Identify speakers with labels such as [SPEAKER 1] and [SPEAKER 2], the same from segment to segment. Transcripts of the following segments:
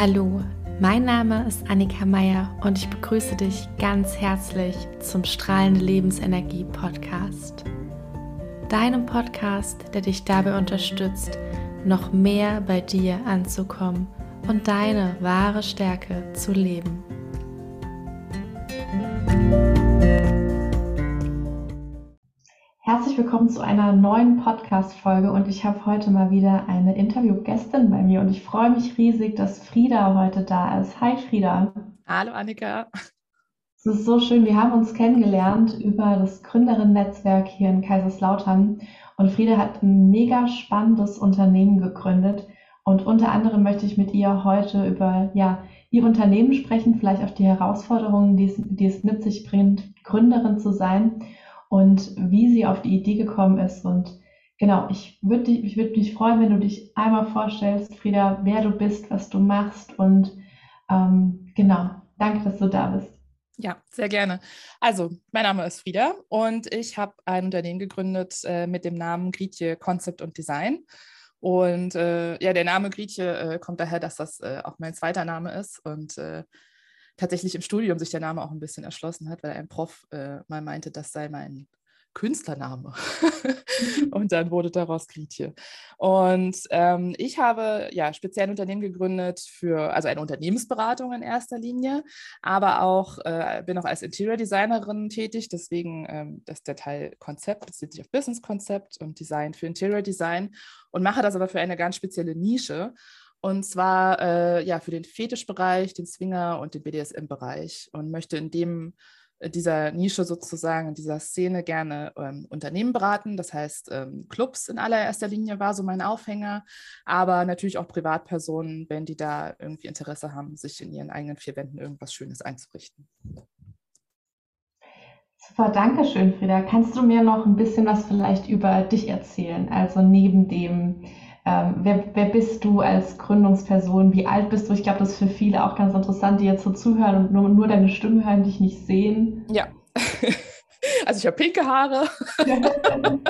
[SPEAKER 1] Hallo, mein Name ist Annika Meier und ich begrüße dich ganz herzlich zum Strahlende Lebensenergie Podcast. Deinem Podcast, der dich dabei unterstützt, noch mehr bei dir anzukommen und deine wahre Stärke zu leben. Herzlich willkommen zu einer neuen Podcast-Folge und ich habe heute mal wieder eine Interviewgästin bei mir und ich freue mich riesig, dass Frieda heute da ist. Hi Frieda.
[SPEAKER 2] Hallo Annika.
[SPEAKER 1] Es ist so schön, wir haben uns kennengelernt über das Gründerinnen-Netzwerk hier in Kaiserslautern und Frieda hat ein mega spannendes Unternehmen gegründet und unter anderem möchte ich mit ihr heute über ja, ihr Unternehmen sprechen, vielleicht auch die Herausforderungen, die es, die es mit sich bringt, Gründerin zu sein und wie sie auf die Idee gekommen ist. Und genau, ich würde ich würd mich freuen, wenn du dich einmal vorstellst, Frieda, wer du bist, was du machst. Und ähm, genau, danke, dass du da bist.
[SPEAKER 2] Ja, sehr gerne. Also, mein Name ist Frieda und ich habe ein Unternehmen gegründet äh, mit dem Namen Grietje Concept und Design. Und äh, ja, der Name Grietje äh, kommt daher, dass das äh, auch mein zweiter Name ist. Und äh, tatsächlich im Studium sich der Name auch ein bisschen erschlossen hat, weil ein Prof äh, mal meinte, das sei mein Künstlername. und dann wurde daraus Grietje. Und ähm, ich habe ja speziell ein Unternehmen gegründet für, also eine Unternehmensberatung in erster Linie, aber auch äh, bin auch als Interior Designerin tätig. Deswegen ähm, das der Teil Konzept bezieht sich auf Business Konzept und Design für Interior Design und mache das aber für eine ganz spezielle Nische. Und zwar äh, ja für den Fetischbereich, den Swinger und den BDSM-Bereich und möchte in dem äh, dieser Nische sozusagen, in dieser Szene gerne ähm, Unternehmen beraten. Das heißt, ähm, Clubs in allererster Linie war so mein Aufhänger, aber natürlich auch Privatpersonen, wenn die da irgendwie Interesse haben, sich in ihren eigenen vier Wänden irgendwas Schönes einzurichten.
[SPEAKER 1] Super, danke schön, Frieda. Kannst du mir noch ein bisschen was vielleicht über dich erzählen? Also neben dem ähm, wer, wer bist du als Gründungsperson? Wie alt bist du? Ich glaube, das ist für viele auch ganz interessant, die jetzt so zuhören und nur, nur deine Stimme hören, dich nicht sehen.
[SPEAKER 2] Ja. Also ich habe pinke Haare.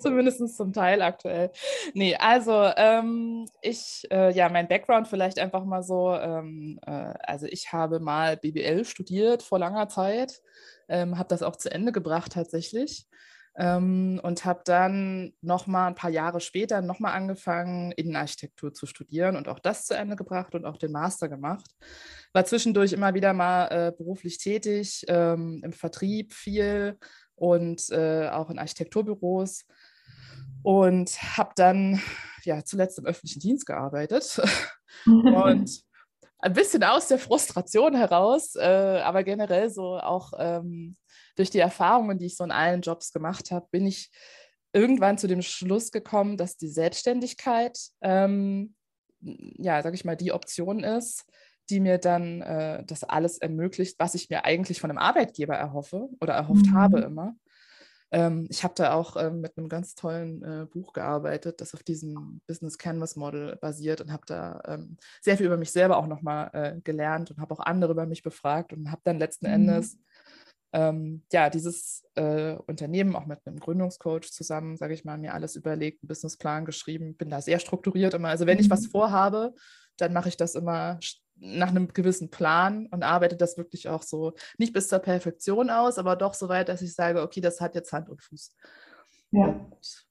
[SPEAKER 2] Zumindest zum Teil aktuell. Nee, also ähm, ich, äh, ja, mein Background vielleicht einfach mal so. Ähm, äh, also ich habe mal BBL studiert vor langer Zeit, ähm, habe das auch zu Ende gebracht tatsächlich ähm, und habe dann noch mal ein paar Jahre später noch mal angefangen, Innenarchitektur zu studieren und auch das zu Ende gebracht und auch den Master gemacht. War zwischendurch immer wieder mal äh, beruflich tätig, ähm, im Vertrieb viel und äh, auch in Architekturbüros und habe dann ja zuletzt im öffentlichen Dienst gearbeitet und ein bisschen aus der Frustration heraus, äh, aber generell so auch ähm, durch die Erfahrungen, die ich so in allen Jobs gemacht habe, bin ich irgendwann zu dem Schluss gekommen, dass die Selbstständigkeit, ähm, ja, sag ich mal, die Option ist, die mir dann äh, das alles ermöglicht, was ich mir eigentlich von einem Arbeitgeber erhoffe oder erhofft mhm. habe immer. Ähm, ich habe da auch ähm, mit einem ganz tollen äh, Buch gearbeitet, das auf diesem Business Canvas Model basiert und habe da ähm, sehr viel über mich selber auch nochmal äh, gelernt und habe auch andere über mich befragt und habe dann letzten mhm. Endes ähm, ja, dieses äh, Unternehmen auch mit einem Gründungscoach zusammen, sage ich mal, mir alles überlegt, einen Businessplan geschrieben, bin da sehr strukturiert immer. Also wenn ich was mhm. vorhabe, dann mache ich das immer nach einem gewissen Plan und arbeite das wirklich auch so nicht bis zur Perfektion aus, aber doch so weit, dass ich sage, okay, das hat jetzt Hand und Fuß. Ja. Und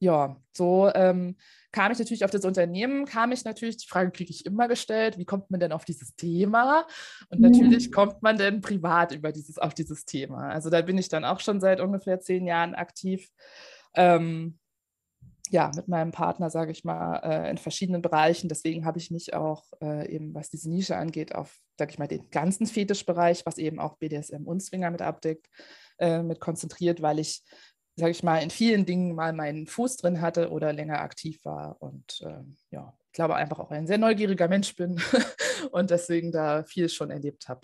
[SPEAKER 2] ja, so ähm, kam ich natürlich auf das Unternehmen, kam ich natürlich, die Frage kriege ich immer gestellt, wie kommt man denn auf dieses Thema? Und natürlich ja. kommt man denn privat über dieses, auf dieses Thema. Also da bin ich dann auch schon seit ungefähr zehn Jahren aktiv. Ähm, ja, mit meinem Partner, sage ich mal, äh, in verschiedenen Bereichen. Deswegen habe ich mich auch äh, eben, was diese Nische angeht, auf, sage ich mal, den ganzen Fetischbereich, was eben auch BDSM und Swinger mit abdeckt, äh, mit konzentriert, weil ich sage ich mal, in vielen Dingen mal meinen Fuß drin hatte oder länger aktiv war. Und ähm, ja, ich glaube einfach auch ein sehr neugieriger Mensch bin und deswegen da viel schon erlebt habe.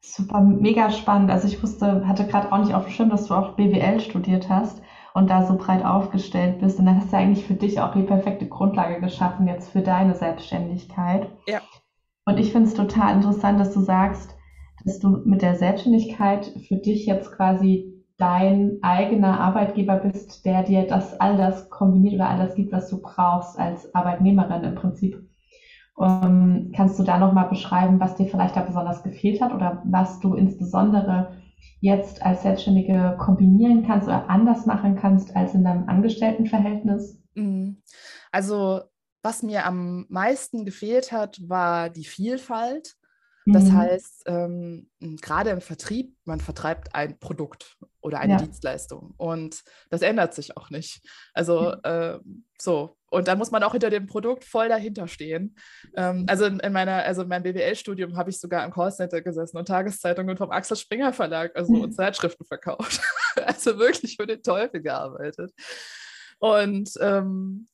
[SPEAKER 1] Super, mega spannend. Also ich wusste, hatte gerade auch nicht auf dem Schirm, dass du auch BWL studiert hast und da so breit aufgestellt bist. Und dann hast du eigentlich für dich auch die perfekte Grundlage geschaffen jetzt für deine Selbstständigkeit. Ja. Und ich finde es total interessant, dass du sagst, dass du mit der Selbstständigkeit für dich jetzt quasi dein eigener Arbeitgeber bist, der dir das all das kombiniert oder all das gibt, was du brauchst als Arbeitnehmerin im Prinzip. Ähm, kannst du da nochmal beschreiben, was dir vielleicht da besonders gefehlt hat oder was du insbesondere jetzt als Selbstständige kombinieren kannst oder anders machen kannst als in deinem Angestelltenverhältnis?
[SPEAKER 2] Mhm. Also was mir am meisten gefehlt hat, war die Vielfalt. Das mhm. heißt, ähm, gerade im Vertrieb, man vertreibt ein Produkt oder eine ja. Dienstleistung und das ändert sich auch nicht. Also äh, so. Und dann muss man auch hinter dem Produkt voll dahinter stehen. Ähm, also in, in, meiner, also in meinem BWL-Studium habe ich sogar im Callcenter gesessen und Tageszeitungen vom Axel Springer Verlag, also mhm. und Zeitschriften verkauft. also wirklich für den Teufel gearbeitet. Und ähm,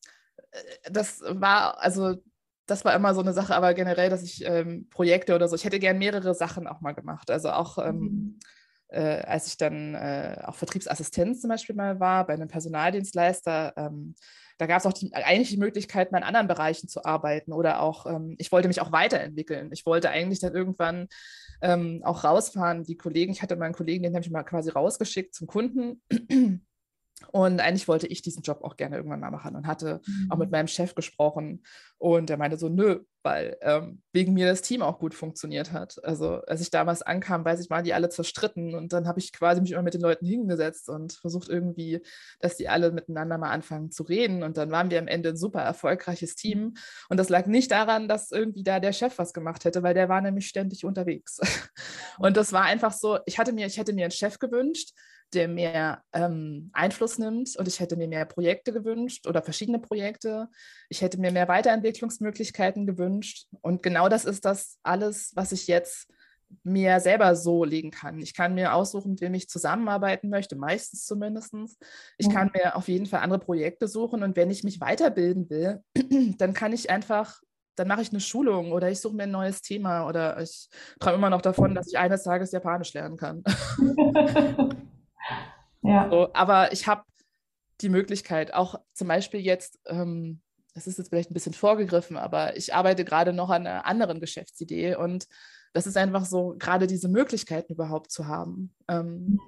[SPEAKER 2] äh, das war, also das war immer so eine Sache, aber generell, dass ich ähm, Projekte oder so, ich hätte gern mehrere Sachen auch mal gemacht. Also auch ähm, mhm. äh, als ich dann äh, auch Vertriebsassistenz zum Beispiel mal war bei einem Personaldienstleister, ähm, da gab es auch die, eigentlich die Möglichkeit, mal in anderen Bereichen zu arbeiten oder auch, ähm, ich wollte mich auch weiterentwickeln. Ich wollte eigentlich dann irgendwann ähm, auch rausfahren. Die Kollegen, ich hatte meinen Kollegen, den habe ich mal quasi rausgeschickt zum Kunden. Und eigentlich wollte ich diesen Job auch gerne irgendwann mal machen und hatte mhm. auch mit mhm. meinem Chef gesprochen. Und er meinte so, nö, weil ähm, wegen mir das Team auch gut funktioniert hat. Also als ich damals ankam, weiß ich, waren die alle zerstritten. Und dann habe ich quasi mich immer mit den Leuten hingesetzt und versucht irgendwie, dass die alle miteinander mal anfangen zu reden. Und dann waren wir am Ende ein super erfolgreiches Team. Und das lag nicht daran, dass irgendwie da der Chef was gemacht hätte, weil der war nämlich ständig unterwegs. Und das war einfach so, ich hatte mir, ich hätte mir einen Chef gewünscht, der mehr ähm, Einfluss nimmt. Und ich hätte mir mehr Projekte gewünscht oder verschiedene Projekte. Ich hätte mir mehr Weiterentwicklungsmöglichkeiten gewünscht. Und genau das ist das alles, was ich jetzt mir selber so legen kann. Ich kann mir aussuchen, mit wem ich zusammenarbeiten möchte, meistens zumindest. Ich kann mir auf jeden Fall andere Projekte suchen und wenn ich mich weiterbilden will, dann kann ich einfach, dann mache ich eine Schulung oder ich suche mir ein neues Thema oder ich träume immer noch davon, dass ich eines Tages Japanisch lernen kann. Ja. So, aber ich habe die Möglichkeit, auch zum Beispiel jetzt, ähm, das ist jetzt vielleicht ein bisschen vorgegriffen, aber ich arbeite gerade noch an einer anderen Geschäftsidee und das ist einfach so, gerade diese Möglichkeiten überhaupt zu haben. Ähm,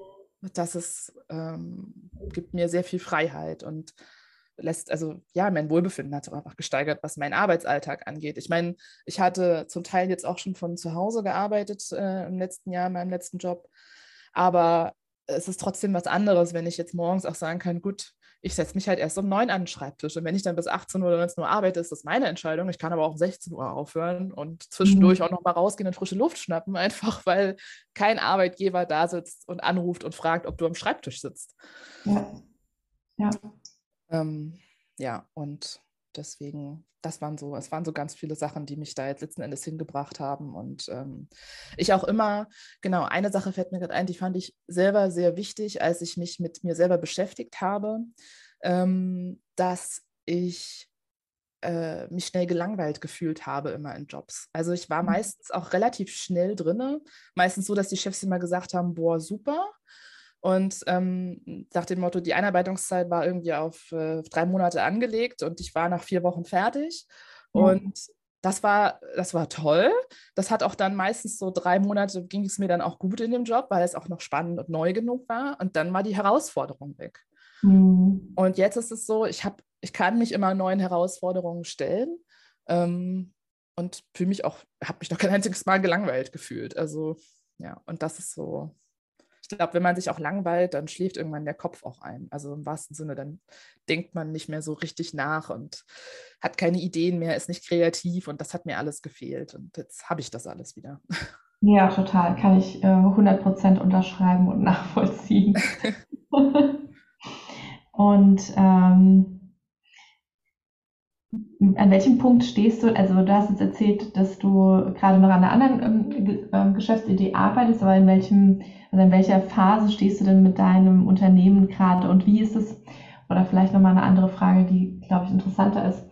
[SPEAKER 2] das ist, ähm, gibt mir sehr viel Freiheit und lässt, also ja, mein Wohlbefinden hat sich einfach gesteigert, was meinen Arbeitsalltag angeht. Ich meine, ich hatte zum Teil jetzt auch schon von zu Hause gearbeitet äh, im letzten Jahr, in meinem letzten Job. Aber es ist trotzdem was anderes, wenn ich jetzt morgens auch sagen kann, gut, ich setze mich halt erst um neun an den Schreibtisch. Und wenn ich dann bis 18 Uhr oder 19 Uhr arbeite, ist das meine Entscheidung. Ich kann aber auch um 16 Uhr aufhören und zwischendurch mhm. auch nochmal rausgehen und frische Luft schnappen, einfach weil kein Arbeitgeber da sitzt und anruft und fragt, ob du am Schreibtisch sitzt. Ja. Ja. Ähm, ja, und deswegen, das waren so, es waren so ganz viele Sachen, die mich da jetzt letzten Endes hingebracht haben. Und ähm, ich auch immer, genau, eine Sache fällt mir gerade ein, die fand ich selber sehr wichtig, als ich mich mit mir selber beschäftigt habe, ähm, dass ich äh, mich schnell gelangweilt gefühlt habe immer in Jobs. Also ich war mhm. meistens auch relativ schnell drinne, meistens so, dass die Chefs immer gesagt haben, boah, super. Und ähm, nach dem Motto, die Einarbeitungszeit war irgendwie auf äh, drei Monate angelegt und ich war nach vier Wochen fertig. Mhm. Und das war, das war toll. Das hat auch dann meistens so drei Monate ging es mir dann auch gut in dem Job, weil es auch noch spannend und neu genug war. Und dann war die Herausforderung weg. Mhm. Und jetzt ist es so, ich, hab, ich kann mich immer neuen Herausforderungen stellen. Ähm, und fühle mich auch, habe mich noch kein einziges Mal gelangweilt gefühlt. Also ja, und das ist so, ich glaube, wenn man sich auch langweilt, dann schläft irgendwann der Kopf auch ein. Also im wahrsten Sinne, dann denkt man nicht mehr so richtig nach und hat keine Ideen mehr, ist nicht kreativ und das hat mir alles gefehlt. Und jetzt habe ich das alles wieder.
[SPEAKER 1] Ja, total. Kann ich äh, 100% unterschreiben und nachvollziehen. und ähm, an welchem Punkt stehst du? Also du hast jetzt erzählt, dass du gerade noch an einer anderen ähm, ähm Geschäftsidee arbeitest, aber in welchem also in welcher Phase stehst du denn mit deinem Unternehmen gerade und wie ist es, oder vielleicht nochmal eine andere Frage, die, glaube ich, interessanter ist.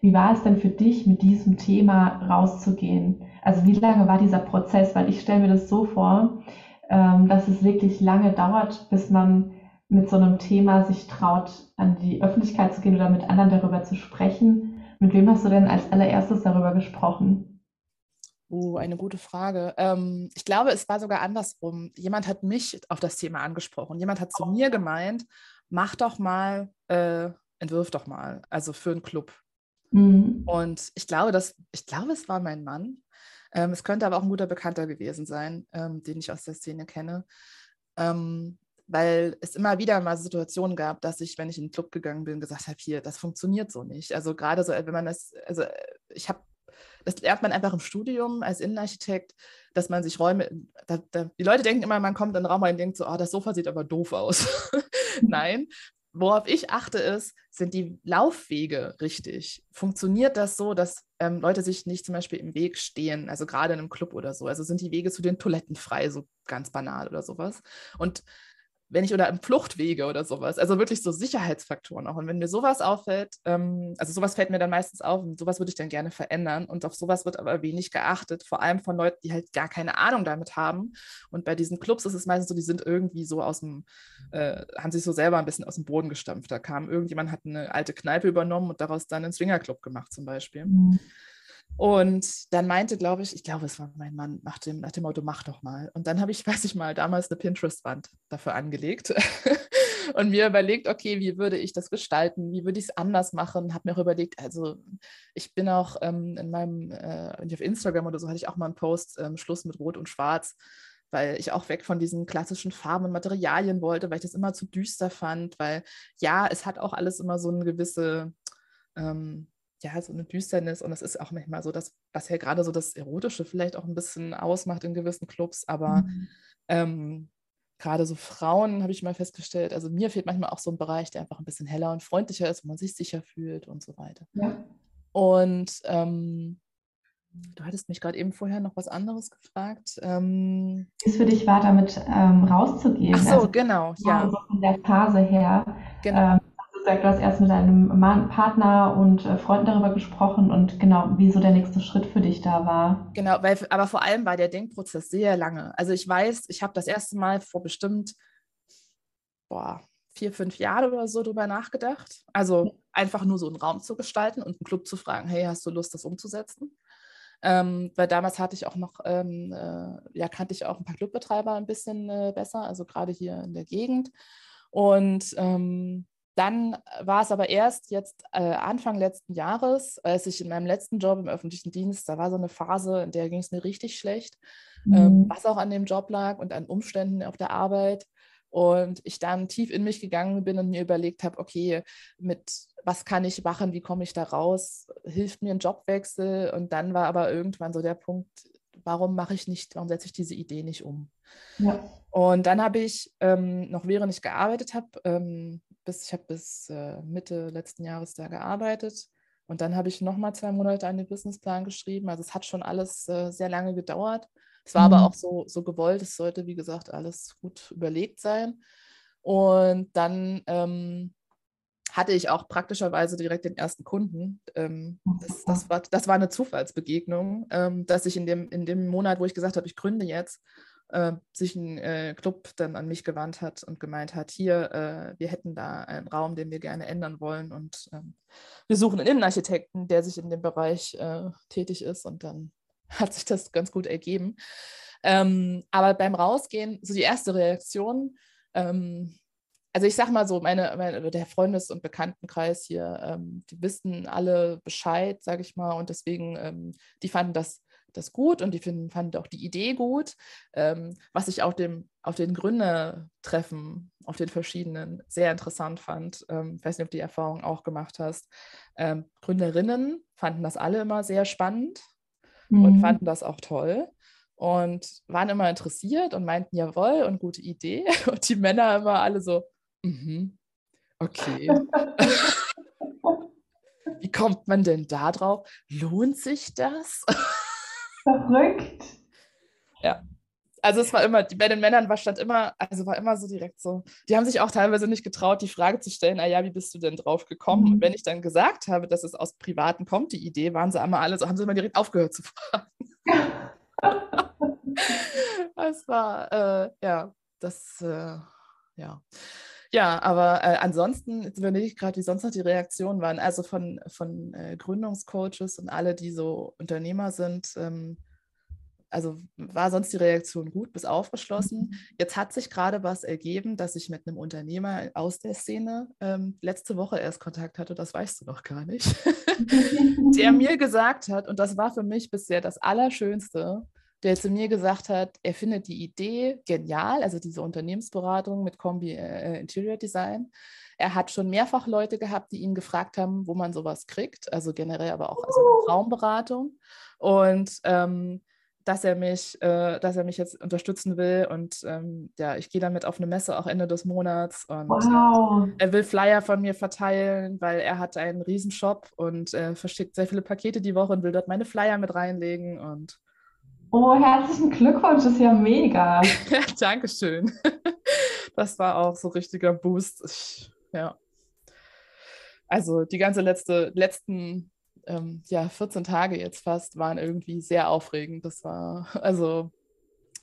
[SPEAKER 1] Wie war es denn für dich, mit diesem Thema rauszugehen? Also wie lange war dieser Prozess? Weil ich stelle mir das so vor, ähm, dass es wirklich lange dauert, bis man mit so einem Thema sich traut, an die Öffentlichkeit zu gehen oder mit anderen darüber zu sprechen. Mit wem hast du denn als allererstes darüber gesprochen?
[SPEAKER 2] Uh, eine gute Frage. Ähm, ich glaube, es war sogar andersrum. Jemand hat mich auf das Thema angesprochen. Jemand hat zu mir gemeint, mach doch mal, äh, entwirf doch mal, also für einen Club. Mhm. Und ich glaube, dass, ich glaube, es war mein Mann. Ähm, es könnte aber auch ein guter Bekannter gewesen sein, ähm, den ich aus der Szene kenne. Ähm, weil es immer wieder mal Situationen gab, dass ich, wenn ich in den Club gegangen bin, gesagt habe, hier, das funktioniert so nicht. Also gerade so, wenn man das, also ich habe, das lernt man einfach im Studium als Innenarchitekt, dass man sich Räume, da, da, die Leute denken immer, man kommt in den Raum und denkt so, oh, das Sofa sieht aber doof aus. Nein, worauf ich achte, ist, sind die Laufwege richtig? Funktioniert das so, dass ähm, Leute sich nicht zum Beispiel im Weg stehen, also gerade in einem Club oder so? Also sind die Wege zu den Toiletten frei, so ganz banal oder sowas? Und wenn ich oder im Fluchtwege oder sowas. Also wirklich so Sicherheitsfaktoren auch. Und wenn mir sowas auffällt, ähm, also sowas fällt mir dann meistens auf und sowas würde ich dann gerne verändern. Und auf sowas wird aber wenig geachtet, vor allem von Leuten, die halt gar keine Ahnung damit haben. Und bei diesen Clubs ist es meistens so, die sind irgendwie so aus dem, äh, haben sich so selber ein bisschen aus dem Boden gestampft. Da kam irgendjemand, hat eine alte Kneipe übernommen und daraus dann einen Swingerclub gemacht zum Beispiel. Mhm. Und dann meinte, glaube ich, ich glaube, es war mein Mann, nach dem, nach dem Motto, mach doch mal. Und dann habe ich, weiß ich mal, damals eine Pinterest-Wand dafür angelegt und mir überlegt, okay, wie würde ich das gestalten? Wie würde ich es anders machen? Habe mir auch überlegt, also ich bin auch ähm, in meinem, äh, auf Instagram oder so hatte ich auch mal einen Post, ähm, Schluss mit Rot und Schwarz, weil ich auch weg von diesen klassischen Farben und Materialien wollte, weil ich das immer zu düster fand, weil ja, es hat auch alles immer so eine gewisse, ähm, ja, so eine Düsternis und das ist auch manchmal so, dass, was ja gerade so das Erotische vielleicht auch ein bisschen ausmacht in gewissen Clubs, aber mhm. ähm, gerade so Frauen habe ich mal festgestellt, also mir fehlt manchmal auch so ein Bereich, der einfach ein bisschen heller und freundlicher ist, wo man sich sicher fühlt und so weiter. Ja. Und ähm, du hattest mich gerade eben vorher noch was anderes gefragt. Ähm,
[SPEAKER 1] Wie es für dich war, damit ähm, rauszugehen?
[SPEAKER 2] Ach so, also, genau, ja.
[SPEAKER 1] So von der Phase her. Genau. Gesagt, du hast erst mit deinem Partner und äh, Freunden darüber gesprochen und genau, wie so der nächste Schritt für dich da war.
[SPEAKER 2] Genau, weil, aber vor allem war der Denkprozess sehr lange. Also ich weiß, ich habe das erste Mal vor bestimmt boah, vier, fünf Jahren oder so drüber nachgedacht. Also einfach nur so einen Raum zu gestalten und einen Club zu fragen, hey, hast du Lust, das umzusetzen? Ähm, weil damals hatte ich auch noch, ähm, äh, ja, kannte ich auch ein paar Clubbetreiber ein bisschen äh, besser, also gerade hier in der Gegend. Und ähm, dann war es aber erst jetzt äh, Anfang letzten Jahres, als ich in meinem letzten Job im öffentlichen Dienst, da war so eine Phase, in der ging es mir richtig schlecht, ähm, mhm. ähm, was auch an dem Job lag und an Umständen auf der Arbeit. Und ich dann tief in mich gegangen bin und mir überlegt habe, okay, mit was kann ich machen, wie komme ich da raus, hilft mir ein Jobwechsel. Und dann war aber irgendwann so der Punkt, warum mache ich nicht, warum setze ich diese Idee nicht um? Ja. Und dann habe ich ähm, noch während ich gearbeitet habe, ähm, bis ich habe bis äh, Mitte letzten Jahres da gearbeitet und dann habe ich noch mal zwei Monate einen Businessplan geschrieben. Also es hat schon alles äh, sehr lange gedauert. Es war mhm. aber auch so, so gewollt. Es sollte, wie gesagt, alles gut überlegt sein. Und dann ähm, hatte ich auch praktischerweise direkt den ersten Kunden. Ähm, das, das, war, das war eine Zufallsbegegnung, ähm, dass ich in dem, in dem Monat, wo ich gesagt habe, ich gründe jetzt, äh, sich ein äh, Club dann an mich gewandt hat und gemeint hat, hier, äh, wir hätten da einen Raum, den wir gerne ändern wollen und ähm, wir suchen einen Innenarchitekten, der sich in dem Bereich äh, tätig ist und dann hat sich das ganz gut ergeben. Ähm, aber beim Rausgehen, so die erste Reaktion, ähm, also ich sag mal so, meine, meine der Freundes- und Bekanntenkreis hier, ähm, die wissen alle Bescheid, sage ich mal, und deswegen, ähm, die fanden das das gut und die finden, fanden auch die Idee gut, ähm, was ich auch dem, auf den Gründertreffen, auf den verschiedenen, sehr interessant fand. Ähm, ich weiß nicht, ob du die Erfahrung auch gemacht hast. Ähm, Gründerinnen fanden das alle immer sehr spannend mhm. und fanden das auch toll und waren immer interessiert und meinten, jawohl, und gute Idee. Und die Männer immer alle so, mhm, okay. Wie kommt man denn da drauf? Lohnt sich das?
[SPEAKER 1] Verrückt.
[SPEAKER 2] Ja. Also es war immer, bei den Männern war stand immer, also war immer so direkt so, die haben sich auch teilweise nicht getraut, die Frage zu stellen, naja, wie bist du denn drauf gekommen? Mhm. Und wenn ich dann gesagt habe, dass es aus Privaten kommt, die Idee, waren sie einmal alle so, haben sie immer direkt aufgehört zu fragen. das war, äh, ja, das, äh, ja. Ja, aber äh, ansonsten überlege ich gerade, wie sonst noch die Reaktionen waren. Also von, von äh, Gründungscoaches und alle, die so Unternehmer sind. Ähm, also war sonst die Reaktion gut bis aufgeschlossen. Mhm. Jetzt hat sich gerade was ergeben, dass ich mit einem Unternehmer aus der Szene ähm, letzte Woche erst Kontakt hatte, das weißt du noch gar nicht, der mir gesagt hat, und das war für mich bisher das Allerschönste, der zu mir gesagt hat, er findet die Idee genial, also diese Unternehmensberatung mit Kombi äh, Interior Design. Er hat schon mehrfach Leute gehabt, die ihn gefragt haben, wo man sowas kriegt, also generell aber auch also Raumberatung. Und ähm, dass er mich, äh, dass er mich jetzt unterstützen will und ähm, ja, ich gehe damit auf eine Messe auch Ende des Monats und wow. er will Flyer von mir verteilen, weil er hat einen Riesenshop und äh, verschickt sehr viele Pakete die Woche und will dort meine Flyer mit reinlegen und
[SPEAKER 1] Oh, herzlichen Glückwunsch, das ist ja mega.
[SPEAKER 2] Dankeschön. Das war auch so richtiger Boost. Ja. Also die ganze letzte, letzten ähm, ja, 14 Tage jetzt fast waren irgendwie sehr aufregend. Das war, also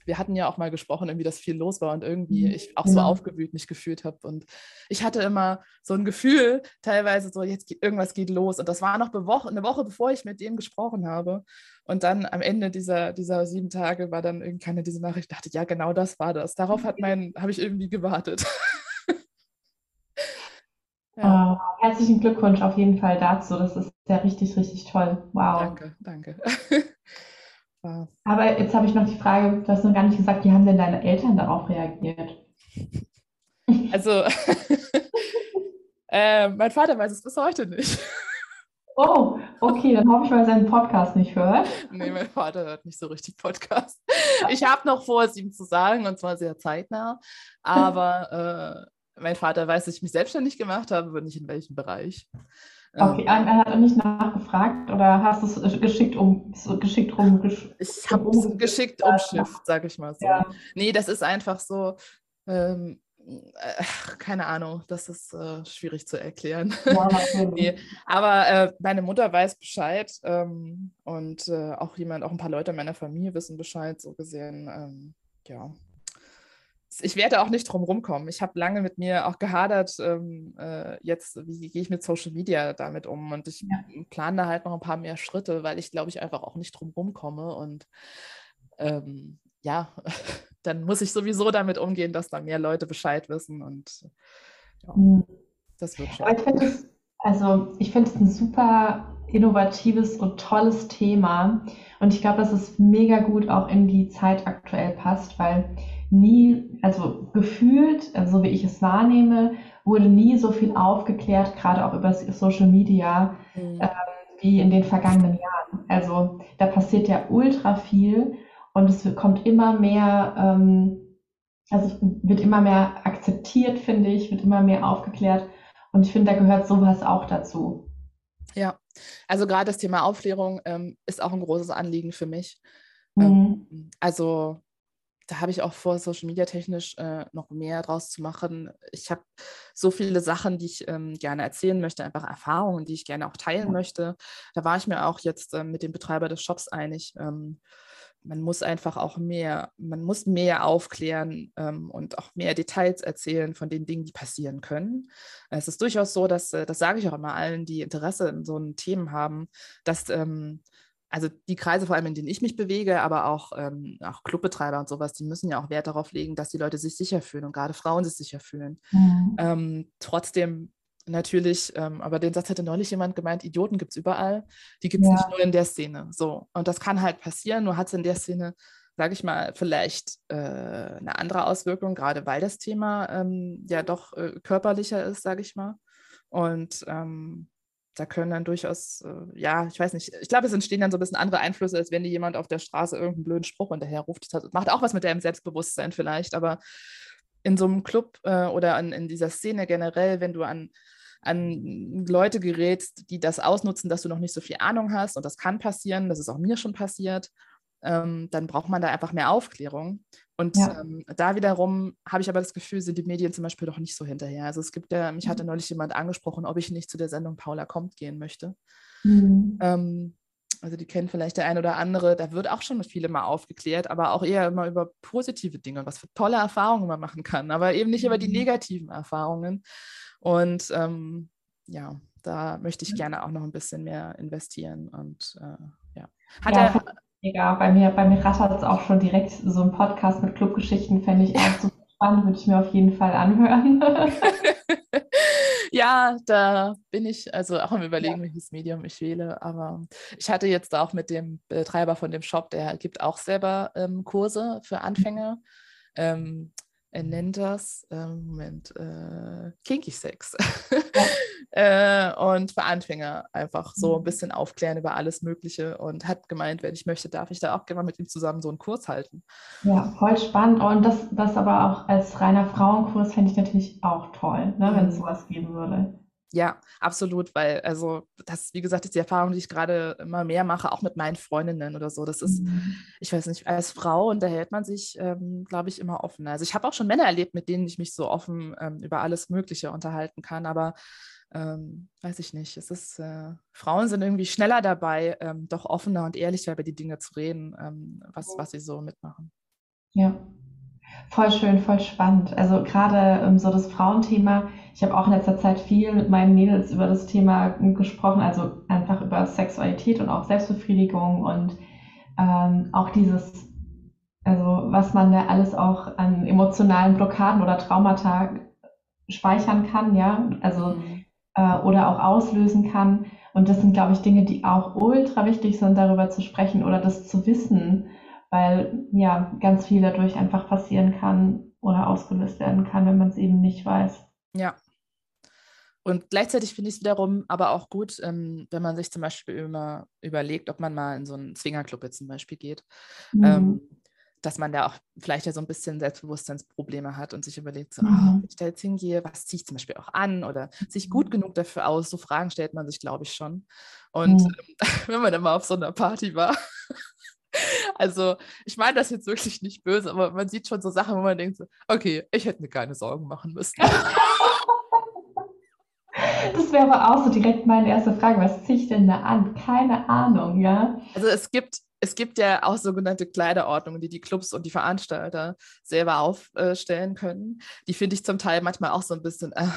[SPEAKER 2] wir hatten ja auch mal gesprochen, irgendwie, dass viel los war und irgendwie mhm, ich auch so aufgewühlt mich gefühlt habe. Und ich hatte immer so ein Gefühl, teilweise so, jetzt geht, irgendwas geht los. Und das war noch eine Woche, bevor ich mit dem gesprochen habe. Und dann am Ende dieser, dieser sieben Tage war dann irgendwie keine diese Nachricht. Ich dachte, ja, genau das war das. Darauf hat mein, habe ich irgendwie gewartet.
[SPEAKER 1] ja. oh, herzlichen Glückwunsch auf jeden Fall dazu. Das ist ja richtig, richtig toll. Wow.
[SPEAKER 2] Danke, danke.
[SPEAKER 1] Aber jetzt habe ich noch die Frage, du hast noch gar nicht gesagt, wie haben denn deine Eltern darauf reagiert?
[SPEAKER 2] Also, äh, mein Vater weiß es bis heute nicht.
[SPEAKER 1] Oh, okay, dann hoffe ich, weil er seinen Podcast nicht hört.
[SPEAKER 2] Nee, mein Vater hört nicht so richtig Podcast. Ich habe noch vor, es ihm zu sagen, und zwar sehr zeitnah. Aber äh, mein Vater weiß, dass ich mich selbstständig gemacht habe, aber nicht in welchem Bereich.
[SPEAKER 1] Okay, ähm, er hat nicht nachgefragt oder hast du es geschickt um geschickt rum?
[SPEAKER 2] Ich habe es geschickt umschifft, sage ich mal so. Ja. Nee, das ist einfach so. Ähm, äh, keine Ahnung, das ist äh, schwierig zu erklären. Ja, nee, aber äh, meine Mutter weiß Bescheid ähm, und äh, auch jemand, auch ein paar Leute meiner Familie wissen Bescheid, so gesehen. Ähm, ja, ich werde auch nicht drum rumkommen. Ich habe lange mit mir auch gehadert, ähm, äh, jetzt, wie gehe ich mit Social Media damit um? Und ich ja. plane da halt noch ein paar mehr Schritte, weil ich glaube, ich einfach auch nicht drum rumkomme. Und ähm, ja, dann muss ich sowieso damit umgehen, dass da mehr Leute Bescheid wissen. Und ja, mhm. das wird schon.
[SPEAKER 1] Aber ich finde es, also ich finde es ein super innovatives und tolles Thema. Und ich glaube, dass es mega gut auch in die Zeit aktuell passt, weil nie, also gefühlt, also so wie ich es wahrnehme, wurde nie so viel aufgeklärt, gerade auch über Social Media, mhm. äh, wie in den vergangenen Jahren. Also da passiert ja ultra viel und es kommt immer mehr, ähm, also wird immer mehr akzeptiert, finde ich, wird immer mehr aufgeklärt. Und ich finde, da gehört sowas auch dazu.
[SPEAKER 2] Ja, also gerade das Thema Aufklärung ähm, ist auch ein großes Anliegen für mich. Mhm. Ähm, also da habe ich auch vor, Social Media technisch äh, noch mehr draus zu machen. Ich habe so viele Sachen, die ich ähm, gerne erzählen möchte, einfach Erfahrungen, die ich gerne auch teilen möchte. Da war ich mir auch jetzt ähm, mit dem Betreiber des Shops einig. Ähm, man muss einfach auch mehr, man muss mehr aufklären ähm, und auch mehr Details erzählen von den Dingen, die passieren können. Es ist durchaus so, dass, äh, das sage ich auch immer allen, die Interesse in so einen Themen haben, dass ähm, also die Kreise vor allem, in denen ich mich bewege, aber auch, ähm, auch Clubbetreiber und sowas, die müssen ja auch Wert darauf legen, dass die Leute sich sicher fühlen und gerade Frauen sich sicher fühlen. Mhm. Ähm, trotzdem natürlich, ähm, aber den Satz hatte neulich jemand gemeint, Idioten gibt es überall, die gibt es ja. nicht nur in der Szene. So, und das kann halt passieren, nur hat es in der Szene, sage ich mal, vielleicht äh, eine andere Auswirkung, gerade weil das Thema ähm, ja doch äh, körperlicher ist, sage ich mal. Und ähm, da können dann durchaus, äh, ja, ich weiß nicht, ich glaube, es entstehen dann so ein bisschen andere Einflüsse, als wenn dir jemand auf der Straße irgendeinen blöden Spruch hinterher ruft. Das macht auch was mit deinem Selbstbewusstsein vielleicht, aber in so einem Club äh, oder an, in dieser Szene generell, wenn du an, an Leute gerätst, die das ausnutzen, dass du noch nicht so viel Ahnung hast, und das kann passieren, das ist auch mir schon passiert, ähm, dann braucht man da einfach mehr Aufklärung. Und ja. ähm, da wiederum habe ich aber das Gefühl, sind die Medien zum Beispiel doch nicht so hinterher. Also es gibt ja, mich hatte mhm. neulich jemand angesprochen, ob ich nicht zu der Sendung Paula kommt gehen möchte. Mhm. Ähm, also die kennen vielleicht der ein oder andere, da wird auch schon viele mal aufgeklärt, aber auch eher immer über positive Dinge, was für tolle Erfahrungen man machen kann, aber eben nicht über die mhm. negativen Erfahrungen. Und ähm, ja, da möchte ich gerne auch noch ein bisschen mehr investieren. Und äh, ja. Hat ja. er
[SPEAKER 1] Mega, bei mir, bei mir rattert es auch schon direkt so ein Podcast mit Clubgeschichten, fände ich auch super spannend, würde ich mir auf jeden Fall anhören.
[SPEAKER 2] ja, da bin ich also auch am Überlegen, ja. welches Medium ich wähle. Aber ich hatte jetzt auch mit dem Betreiber von dem Shop, der gibt auch selber ähm, Kurse für Anfänger. Ähm, er nennt das, ähm, Moment, äh, Kinky Sex. äh, und für Anfänger einfach so ein mhm. bisschen aufklären über alles Mögliche und hat gemeint, wenn ich möchte, darf ich da auch gerne mal mit ihm zusammen so einen Kurs halten.
[SPEAKER 1] Ja, voll spannend. Und das, das aber auch als reiner Frauenkurs fände ich natürlich auch toll, ne, wenn es mhm. sowas geben würde.
[SPEAKER 2] Ja, absolut, weil, also, das, wie gesagt, ist die Erfahrung, die ich gerade immer mehr mache, auch mit meinen Freundinnen oder so. Das ist, mhm. ich weiß nicht, als Frau unterhält man sich, ähm, glaube ich, immer offen. Also, ich habe auch schon Männer erlebt, mit denen ich mich so offen ähm, über alles Mögliche unterhalten kann, aber ähm, weiß ich nicht. Es ist, äh, Frauen sind irgendwie schneller dabei, ähm, doch offener und ehrlicher über die Dinge zu reden, ähm, was, was sie so mitmachen.
[SPEAKER 1] Ja, Voll schön, voll spannend. Also gerade ähm, so das Frauenthema. Ich habe auch in letzter Zeit viel mit meinen Mädels über das Thema gesprochen, also einfach über Sexualität und auch Selbstbefriedigung und ähm, auch dieses, also was man da alles auch an emotionalen Blockaden oder Traumata speichern kann, ja, also mhm. äh, oder auch auslösen kann. Und das sind, glaube ich, Dinge, die auch ultra wichtig sind, darüber zu sprechen oder das zu wissen weil ja ganz viel dadurch einfach passieren kann oder ausgelöst werden kann, wenn man es eben nicht weiß.
[SPEAKER 2] Ja. Und gleichzeitig finde ich es wiederum aber auch gut, ähm, wenn man sich zum Beispiel immer überlegt, ob man mal in so einen Zwingerclub jetzt zum Beispiel geht, mhm. ähm, dass man da auch vielleicht ja so ein bisschen Selbstbewusstseinsprobleme hat und sich überlegt, so, mhm. oh, wenn ich da jetzt hingehe, was ziehe ich zum Beispiel auch an oder sich gut mhm. genug dafür aus? So Fragen stellt man sich, glaube ich, schon. Und mhm. wenn man dann mal auf so einer Party war also, ich meine das jetzt wirklich nicht böse, aber man sieht schon so Sachen, wo man denkt, so, okay, ich hätte mir keine Sorgen machen müssen.
[SPEAKER 1] Das wäre aber auch so direkt meine erste Frage. Was ziehe ich denn da an? Keine Ahnung, ja.
[SPEAKER 2] Also es gibt, es gibt ja auch sogenannte Kleiderordnungen, die die Clubs und die Veranstalter selber aufstellen können. Die finde ich zum Teil manchmal auch so ein bisschen, äh,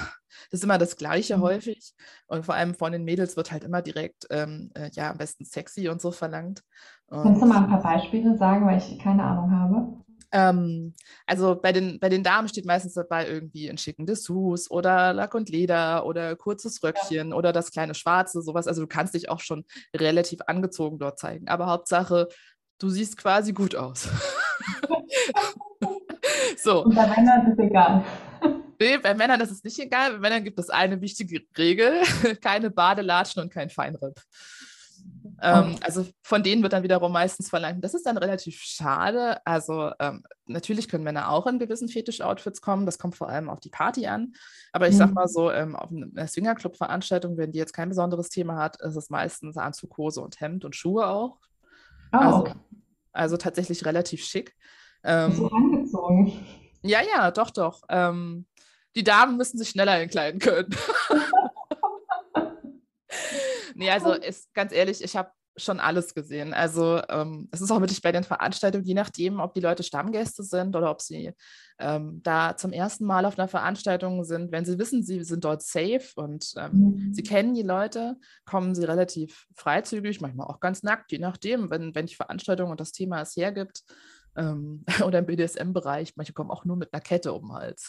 [SPEAKER 2] das ist immer das Gleiche mhm. häufig. Und vor allem von den Mädels wird halt immer direkt, ähm, äh, ja, am besten sexy und so verlangt.
[SPEAKER 1] Kannst du mal ein paar Beispiele sagen, weil ich keine Ahnung habe?
[SPEAKER 2] Ähm, also bei den, bei den Damen steht meistens dabei irgendwie ein schicken Dessous oder Lack und Leder oder kurzes Röckchen ja. oder das kleine Schwarze, sowas. Also du kannst dich auch schon relativ angezogen dort zeigen. Aber Hauptsache, du siehst quasi gut aus.
[SPEAKER 1] so. Und bei Männern ist es egal.
[SPEAKER 2] Nee, bei Männern ist es nicht egal. Bei Männern gibt es eine wichtige Regel: keine Badelatschen und kein Feinripp. Ähm, also von denen wird dann wiederum meistens verlangt. Das ist dann relativ schade. Also ähm, natürlich können Männer auch in gewissen Fetisch-Outfits kommen. Das kommt vor allem auf die Party an. Aber ich mhm. sag mal so, ähm, auf einer Swingerclub-Veranstaltung, wenn die jetzt kein besonderes Thema hat, ist es meistens Anzug, Hose und Hemd und Schuhe auch. Oh, also, also tatsächlich relativ schick.
[SPEAKER 1] Ähm, so angezogen.
[SPEAKER 2] Ja, ja, doch, doch. Ähm, die Damen müssen sich schneller entkleiden können. nee, also ist ganz ehrlich, ich habe schon alles gesehen. Also ähm, es ist auch wirklich bei den Veranstaltungen, je nachdem, ob die Leute Stammgäste sind oder ob sie ähm, da zum ersten Mal auf einer Veranstaltung sind. Wenn sie wissen, sie sind dort safe und ähm, mhm. sie kennen die Leute, kommen sie relativ freizügig, manchmal auch ganz nackt, je nachdem, wenn, wenn die Veranstaltung und das Thema es hergibt. Ähm, oder im BDSM-Bereich, manche kommen auch nur mit einer Kette um den Hals.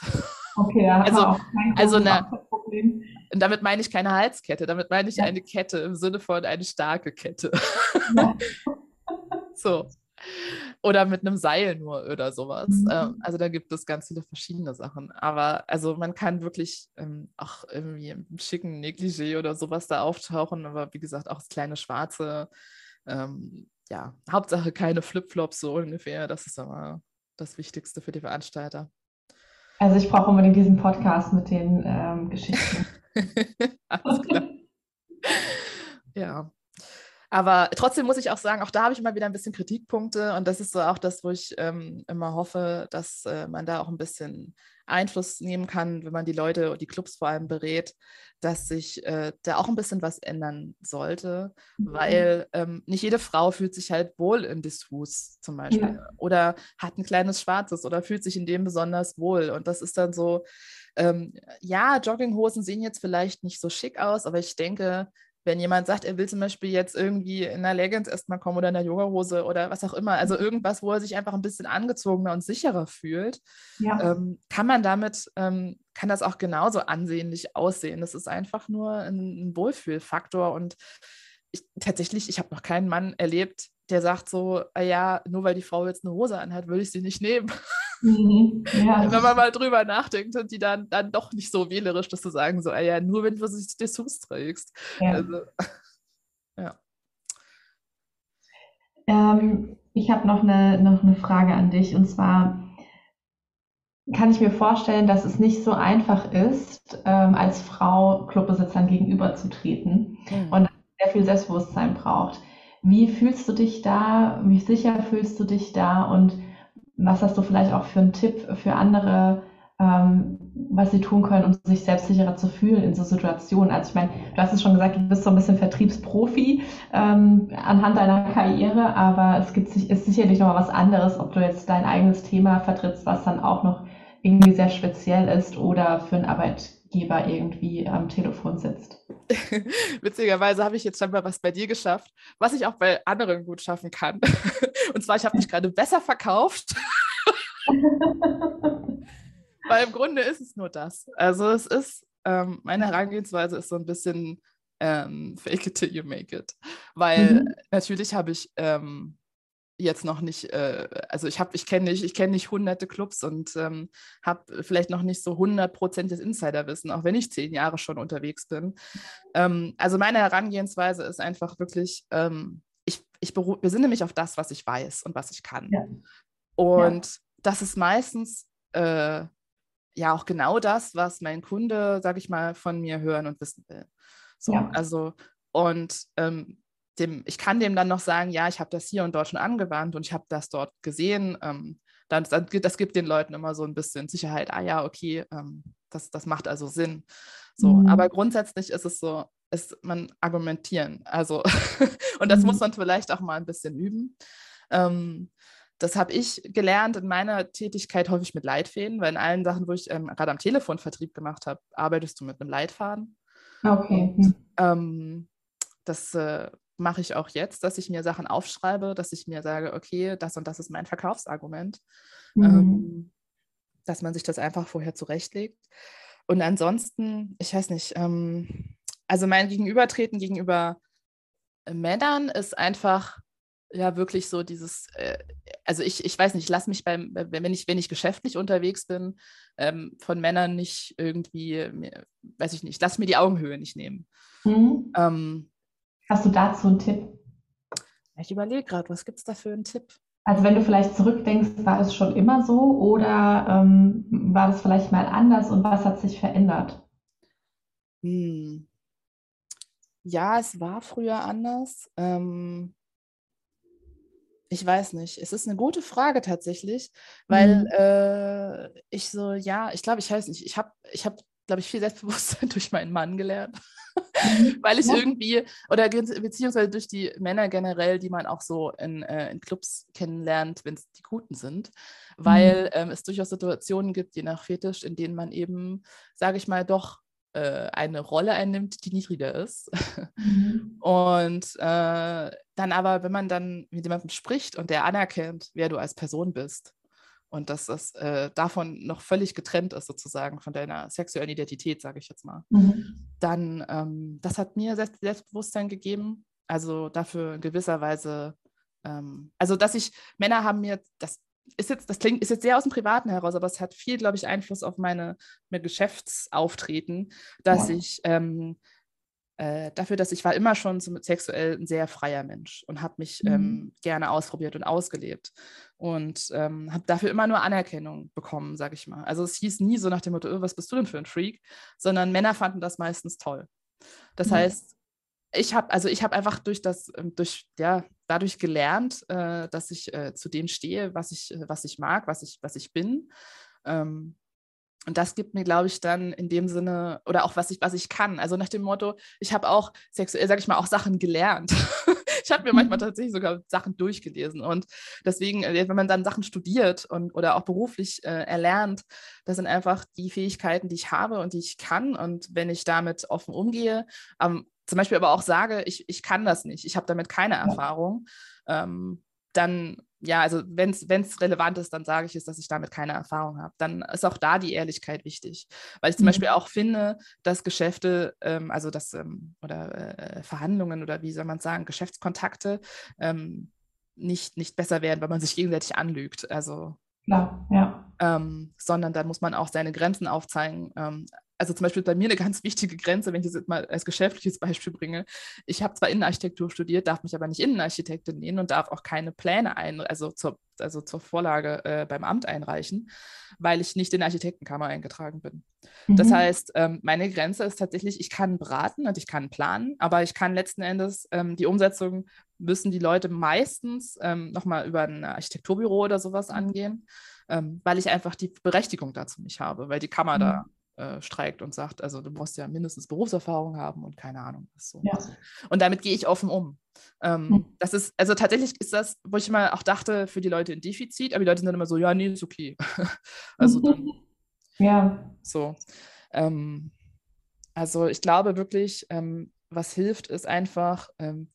[SPEAKER 1] Okay, ja,
[SPEAKER 2] also, also eine, und damit meine ich keine Halskette, damit meine ich ja. eine Kette im Sinne von eine starke Kette. Ja. so. Oder mit einem Seil nur oder sowas. Mhm. Ähm, also da gibt es ganz viele verschiedene Sachen. Aber also man kann wirklich ähm, auch irgendwie im schicken Negligé oder sowas da auftauchen. Aber wie gesagt, auch das kleine Schwarze. Ähm, ja, Hauptsache keine Flipflops so ungefähr. Das ist aber das Wichtigste für die Veranstalter.
[SPEAKER 1] Also ich brauche unbedingt diesen Podcast mit den ähm, Geschichten. Alles klar.
[SPEAKER 2] ja. Aber trotzdem muss ich auch sagen, auch da habe ich immer wieder ein bisschen Kritikpunkte und das ist so auch das, wo ich ähm, immer hoffe, dass äh, man da auch ein bisschen Einfluss nehmen kann, wenn man die Leute und die Clubs vor allem berät, dass sich äh, da auch ein bisschen was ändern sollte, mhm. weil ähm, nicht jede Frau fühlt sich halt wohl in Dessous zum Beispiel ja. oder hat ein kleines Schwarzes oder fühlt sich in dem besonders wohl und das ist dann so, ähm, ja, Jogginghosen sehen jetzt vielleicht nicht so schick aus, aber ich denke, wenn jemand sagt, er will zum Beispiel jetzt irgendwie in einer Leggings erstmal kommen oder in einer Yogahose oder was auch immer, also mhm. irgendwas, wo er sich einfach ein bisschen angezogener und sicherer fühlt, ja. ähm, kann man damit, ähm, kann das auch genauso ansehnlich aussehen. Das ist einfach nur ein, ein Wohlfühlfaktor und ich, tatsächlich, ich habe noch keinen Mann erlebt, der sagt so, ah ja, nur weil die Frau jetzt eine Hose anhat, würde ich sie nicht nehmen. Mhm. Ja. wenn man mal drüber nachdenkt, sind die dann, dann doch nicht so wählerisch, dass du sagen so, ah ja, nur wenn du sich Dessous trägst. Ja. Also,
[SPEAKER 1] ja. Ähm, ich habe noch eine, noch eine Frage an dich und zwar kann ich mir vorstellen, dass es nicht so einfach ist, ähm, als Frau Clubbesitzern gegenüberzutreten mhm. und sehr viel Selbstbewusstsein braucht. Wie fühlst du dich da? Wie sicher fühlst du dich da? Und was hast du vielleicht auch für einen Tipp für andere, ähm, was sie tun können, um sich selbstsicherer zu fühlen in so Situationen? Also ich meine, du hast es schon gesagt, du bist so ein bisschen Vertriebsprofi ähm, anhand deiner Karriere, aber es gibt, ist sicherlich noch mal was anderes, ob du jetzt dein eigenes Thema vertrittst, was dann auch noch irgendwie sehr speziell ist oder für einen Arbeitgeber irgendwie am Telefon sitzt.
[SPEAKER 2] Witzigerweise habe ich jetzt scheinbar was bei dir geschafft, was ich auch bei anderen gut schaffen kann. Und zwar, ich habe mich gerade besser verkauft. Weil im Grunde ist es nur das. Also es ist, ähm, meine Herangehensweise ist so ein bisschen ähm, fake it till you make it. Weil mhm. natürlich habe ich ähm, jetzt noch nicht, äh, also ich habe, ich kenne nicht, ich kenne nicht hunderte Clubs und ähm, habe vielleicht noch nicht so hundertprozentiges Insiderwissen, auch wenn ich zehn Jahre schon unterwegs bin. Ähm, also meine Herangehensweise ist einfach wirklich, ähm, ich, ich besinne mich auf das, was ich weiß und was ich kann. Ja. Und ja. das ist meistens äh, ja auch genau das, was mein Kunde, sage ich mal, von mir hören und wissen will. So, ja. also und ähm, dem, ich kann dem dann noch sagen, ja, ich habe das hier und dort schon angewandt und ich habe das dort gesehen. Ähm, dann, das gibt den Leuten immer so ein bisschen Sicherheit, ah ja, okay, ähm, das, das macht also Sinn. So, mhm. aber grundsätzlich ist es so, ist man argumentieren. Also, und das mhm. muss man vielleicht auch mal ein bisschen üben. Ähm, das habe ich gelernt in meiner Tätigkeit häufig mit Leitfäden, weil in allen Sachen, wo ich ähm, gerade am Telefon Vertrieb gemacht habe, arbeitest du mit einem Leitfaden. Okay. Und, mhm. ähm, das äh, mache ich auch jetzt, dass ich mir Sachen aufschreibe, dass ich mir sage, okay, das und das ist mein Verkaufsargument. Mhm. Ähm, dass man sich das einfach vorher zurechtlegt. Und ansonsten, ich weiß nicht, ähm, also mein Gegenübertreten gegenüber Männern ist einfach ja wirklich so dieses, äh, also ich, ich weiß nicht, lass mich beim, wenn ich, wenn ich geschäftlich unterwegs bin, ähm, von Männern nicht irgendwie, weiß ich nicht, lass mir die Augenhöhe nicht nehmen. Mhm. Ähm,
[SPEAKER 1] Hast du dazu einen Tipp?
[SPEAKER 2] Ich überlege gerade, was gibt es da für einen Tipp?
[SPEAKER 1] Also wenn du vielleicht zurückdenkst, war es schon immer so oder ähm, war das vielleicht mal anders und was hat sich verändert?
[SPEAKER 2] Hm. Ja, es war früher anders. Ähm, ich weiß nicht. Es ist eine gute Frage tatsächlich, weil mhm. äh, ich so, ja, ich glaube, ich weiß nicht. Ich habe, ich habe, glaube ich, viel Selbstbewusstsein durch meinen Mann gelernt. Mhm. weil ich ja. irgendwie, oder beziehungsweise durch die Männer generell, die man auch so in, äh, in Clubs kennenlernt, wenn es die Guten sind, weil mhm. ähm, es durchaus Situationen gibt, je nach Fetisch, in denen man eben, sage ich mal, doch äh, eine Rolle einnimmt, die niedriger ist. Mhm. Und äh, dann aber, wenn man dann mit jemandem spricht und der anerkennt, wer du als Person bist, und dass das äh, davon noch völlig getrennt ist, sozusagen von deiner sexuellen Identität, sage ich jetzt mal, mhm. dann ähm, das hat mir Selbst Selbstbewusstsein gegeben. Also dafür in gewisser Weise, ähm, also dass ich, Männer haben mir, das ist jetzt, das klingt, ist jetzt sehr aus dem Privaten heraus, aber es hat viel, glaube ich, Einfluss auf meine, mein Geschäftsauftreten, dass ja. ich ähm, äh, dafür, dass ich war immer schon so sexuell ein sehr freier Mensch und habe mich mhm. ähm, gerne ausprobiert und ausgelebt und ähm, habe dafür immer nur Anerkennung bekommen, sage ich mal. Also es hieß nie so nach dem Motto, oh, was bist du denn für ein Freak, sondern Männer fanden das meistens toll. Das mhm. heißt, ich habe also ich habe einfach durch das ähm, durch ja dadurch gelernt, äh, dass ich äh, zu dem stehe, was ich was ich mag, was ich was ich bin. Ähm, und das gibt mir, glaube ich, dann in dem Sinne, oder auch was ich, was ich kann. Also nach dem Motto, ich habe auch sexuell, sage ich mal, auch Sachen gelernt. ich habe mir manchmal mhm. tatsächlich sogar Sachen durchgelesen. Und deswegen, äh, wenn man dann Sachen studiert und oder auch beruflich äh, erlernt, das sind einfach die Fähigkeiten, die ich habe und die ich kann. Und wenn ich damit offen umgehe, ähm, zum Beispiel aber auch sage, ich, ich kann das nicht, ich habe damit keine Erfahrung, ähm, dann, ja, also wenn es relevant ist, dann sage ich es, dass ich damit keine Erfahrung habe. Dann ist auch da die Ehrlichkeit wichtig. Weil ich zum mhm. Beispiel auch finde, dass Geschäfte, ähm, also das, ähm, oder äh, Verhandlungen oder wie soll man sagen, Geschäftskontakte ähm, nicht, nicht besser werden, weil man sich gegenseitig anlügt. Also
[SPEAKER 1] Klar, ja.
[SPEAKER 2] Ähm, sondern da muss man auch seine Grenzen aufzeigen. Also zum Beispiel bei mir eine ganz wichtige Grenze, wenn ich das jetzt mal als geschäftliches Beispiel bringe. Ich habe zwar Innenarchitektur studiert, darf mich aber nicht Innenarchitektin nennen und darf auch keine Pläne ein, also zur, also zur Vorlage äh, beim Amt einreichen, weil ich nicht in der Architektenkammer eingetragen bin. Mhm. Das heißt, ähm, meine Grenze ist tatsächlich, ich kann beraten und ich kann planen, aber ich kann letzten Endes ähm, die Umsetzung müssen die Leute meistens ähm, nochmal über ein Architekturbüro oder sowas mhm. angehen, ähm, weil ich einfach die Berechtigung dazu nicht habe, weil die Kammer mhm. da äh, streikt und sagt, also du musst ja mindestens Berufserfahrung haben und keine Ahnung was so. Ja. Und damit gehe ich offen um. Ähm, hm. Das ist, also tatsächlich ist das, wo ich mal auch dachte, für die Leute ein Defizit, aber die Leute sind dann immer so, ja, nee, ist okay. also dann,
[SPEAKER 1] ja.
[SPEAKER 2] So. Ähm, also ich glaube wirklich, ähm, was hilft, ist einfach ähm,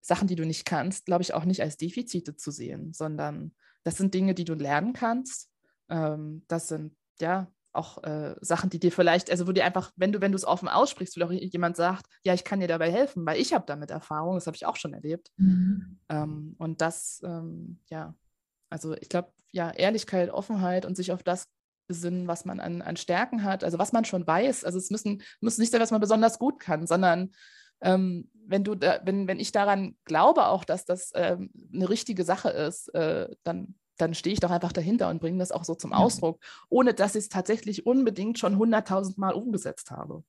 [SPEAKER 2] Sachen, die du nicht kannst, glaube ich, auch nicht als Defizite zu sehen, sondern das sind Dinge, die du lernen kannst. Ähm, das sind ja auch äh, Sachen, die dir vielleicht, also wo dir einfach, wenn du, wenn du es offen aussprichst, will auch jemand sagt, ja, ich kann dir dabei helfen, weil ich habe damit Erfahrung, das habe ich auch schon erlebt. Mhm. Ähm, und das, ähm, ja, also ich glaube, ja, Ehrlichkeit, Offenheit und sich auf das besinnen, was man an, an Stärken hat, also was man schon weiß. Also es müssen, muss nicht sein, was man besonders gut kann, sondern ähm, wenn du da, wenn, wenn ich daran glaube auch, dass das ähm, eine richtige Sache ist, äh, dann dann stehe ich doch einfach dahinter und bringe das auch so zum Ausdruck, ohne dass ich es tatsächlich unbedingt schon hunderttausend Mal umgesetzt habe.